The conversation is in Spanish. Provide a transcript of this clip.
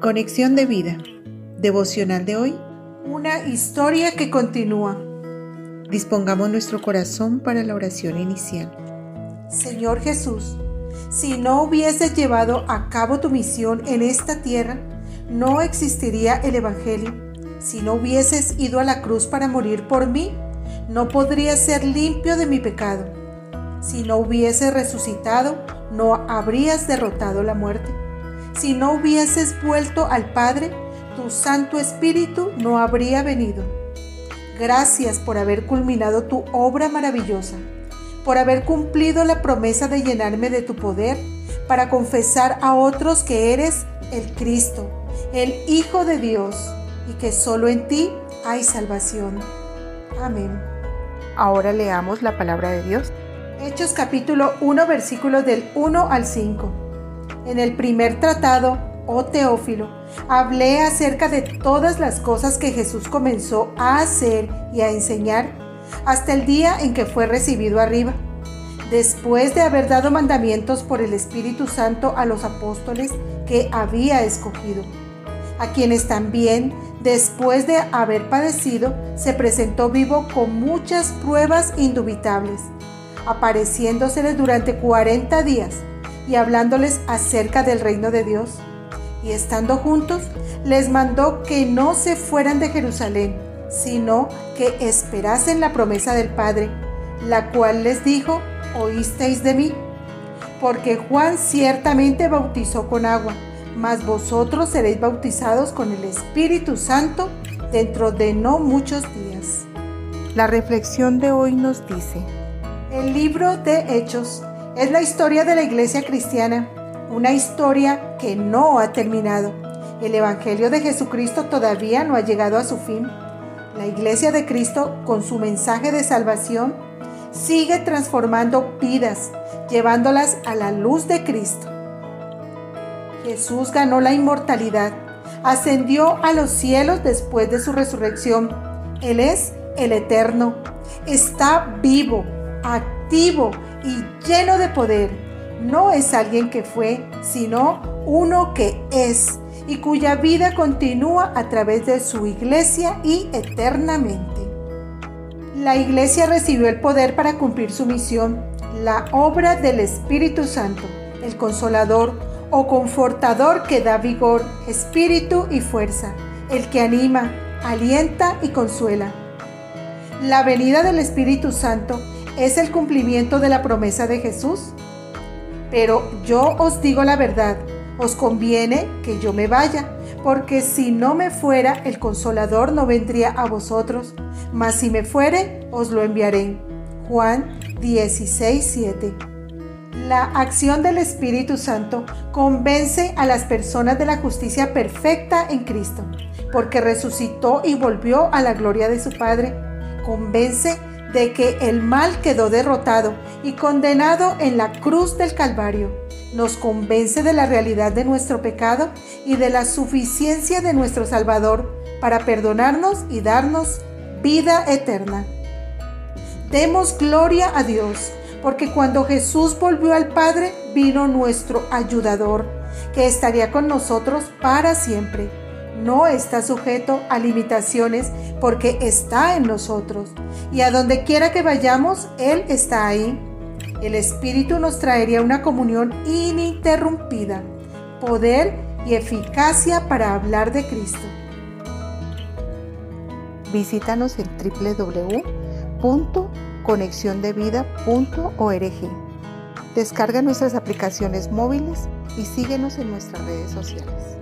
Conexión de vida. Devocional de hoy. Una historia que continúa. Dispongamos nuestro corazón para la oración inicial. Señor Jesús, si no hubieses llevado a cabo tu misión en esta tierra, no existiría el Evangelio. Si no hubieses ido a la cruz para morir por mí, no podría ser limpio de mi pecado. Si no hubieses resucitado, no habrías derrotado la muerte. Si no hubieses vuelto al Padre, tu Santo Espíritu no habría venido. Gracias por haber culminado tu obra maravillosa, por haber cumplido la promesa de llenarme de tu poder para confesar a otros que eres el Cristo, el Hijo de Dios, y que solo en ti hay salvación. Amén. Ahora leamos la palabra de Dios. Hechos capítulo 1 versículos del 1 al 5. En el primer tratado, oh Teófilo, hablé acerca de todas las cosas que Jesús comenzó a hacer y a enseñar hasta el día en que fue recibido arriba, después de haber dado mandamientos por el Espíritu Santo a los apóstoles que había escogido, a quienes también, después de haber padecido, se presentó vivo con muchas pruebas indubitables, apareciéndoseles durante cuarenta días y hablándoles acerca del reino de Dios. Y estando juntos, les mandó que no se fueran de Jerusalén, sino que esperasen la promesa del Padre, la cual les dijo, oísteis de mí. Porque Juan ciertamente bautizó con agua, mas vosotros seréis bautizados con el Espíritu Santo dentro de no muchos días. La reflexión de hoy nos dice, el libro de Hechos es la historia de la iglesia cristiana, una historia que no ha terminado. El Evangelio de Jesucristo todavía no ha llegado a su fin. La iglesia de Cristo, con su mensaje de salvación, sigue transformando vidas, llevándolas a la luz de Cristo. Jesús ganó la inmortalidad, ascendió a los cielos después de su resurrección. Él es el eterno, está vivo, activo y lleno de poder. No es alguien que fue, sino uno que es y cuya vida continúa a través de su iglesia y eternamente. La iglesia recibió el poder para cumplir su misión, la obra del Espíritu Santo, el consolador o confortador que da vigor, espíritu y fuerza, el que anima, alienta y consuela. La venida del Espíritu Santo es el cumplimiento de la promesa de Jesús. Pero yo os digo la verdad, os conviene que yo me vaya, porque si no me fuera, el consolador no vendría a vosotros, mas si me fuere, os lo enviaré. Juan 16, 7. La acción del Espíritu Santo convence a las personas de la justicia perfecta en Cristo, porque resucitó y volvió a la gloria de su Padre. Convence de que el mal quedó derrotado y condenado en la cruz del Calvario. Nos convence de la realidad de nuestro pecado y de la suficiencia de nuestro Salvador para perdonarnos y darnos vida eterna. Demos gloria a Dios, porque cuando Jesús volvió al Padre, vino nuestro ayudador, que estaría con nosotros para siempre no está sujeto a limitaciones porque está en nosotros. Y a donde quiera que vayamos, Él está ahí. El Espíritu nos traería una comunión ininterrumpida, poder y eficacia para hablar de Cristo. Visítanos en www.conexiondevida.org. Descarga nuestras aplicaciones móviles y síguenos en nuestras redes sociales.